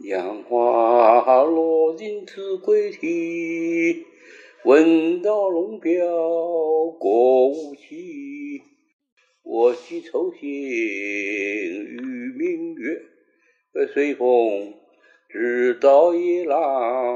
杨花落尽子规啼闻道龙标过五溪我寄愁心与明月随风直到夜郎